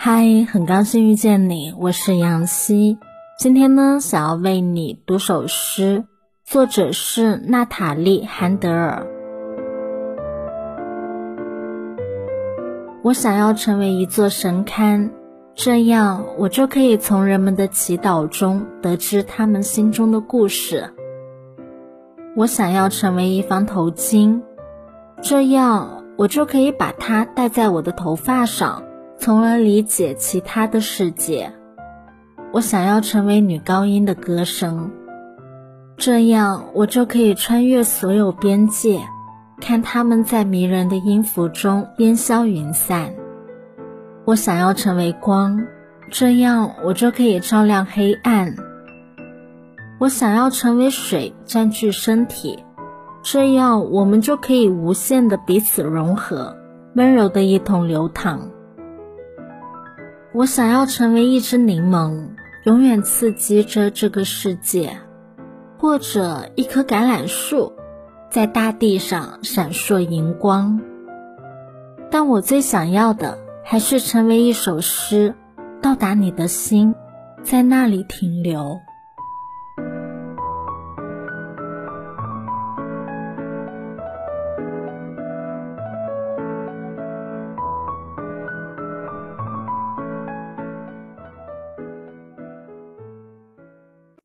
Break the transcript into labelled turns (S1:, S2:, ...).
S1: 嗨，很高兴遇见你，我是杨希。今天呢，想要为你读首诗，作者是娜塔莉·韩德尔。我想要成为一座神龛，这样我就可以从人们的祈祷中得知他们心中的故事。我想要成为一方头巾，这样我就可以把它戴在我的头发上，从而理解其他的世界。我想要成为女高音的歌声，这样我就可以穿越所有边界，看他们在迷人的音符中烟消云散。我想要成为光，这样我就可以照亮黑暗。我想要成为水，占据身体，这样我们就可以无限的彼此融合，温柔的一同流淌。我想要成为一只柠檬。永远刺激着这个世界，或者一棵橄榄树，在大地上闪烁荧光。但我最想要的还是成为一首诗，到达你的心，在那里停留。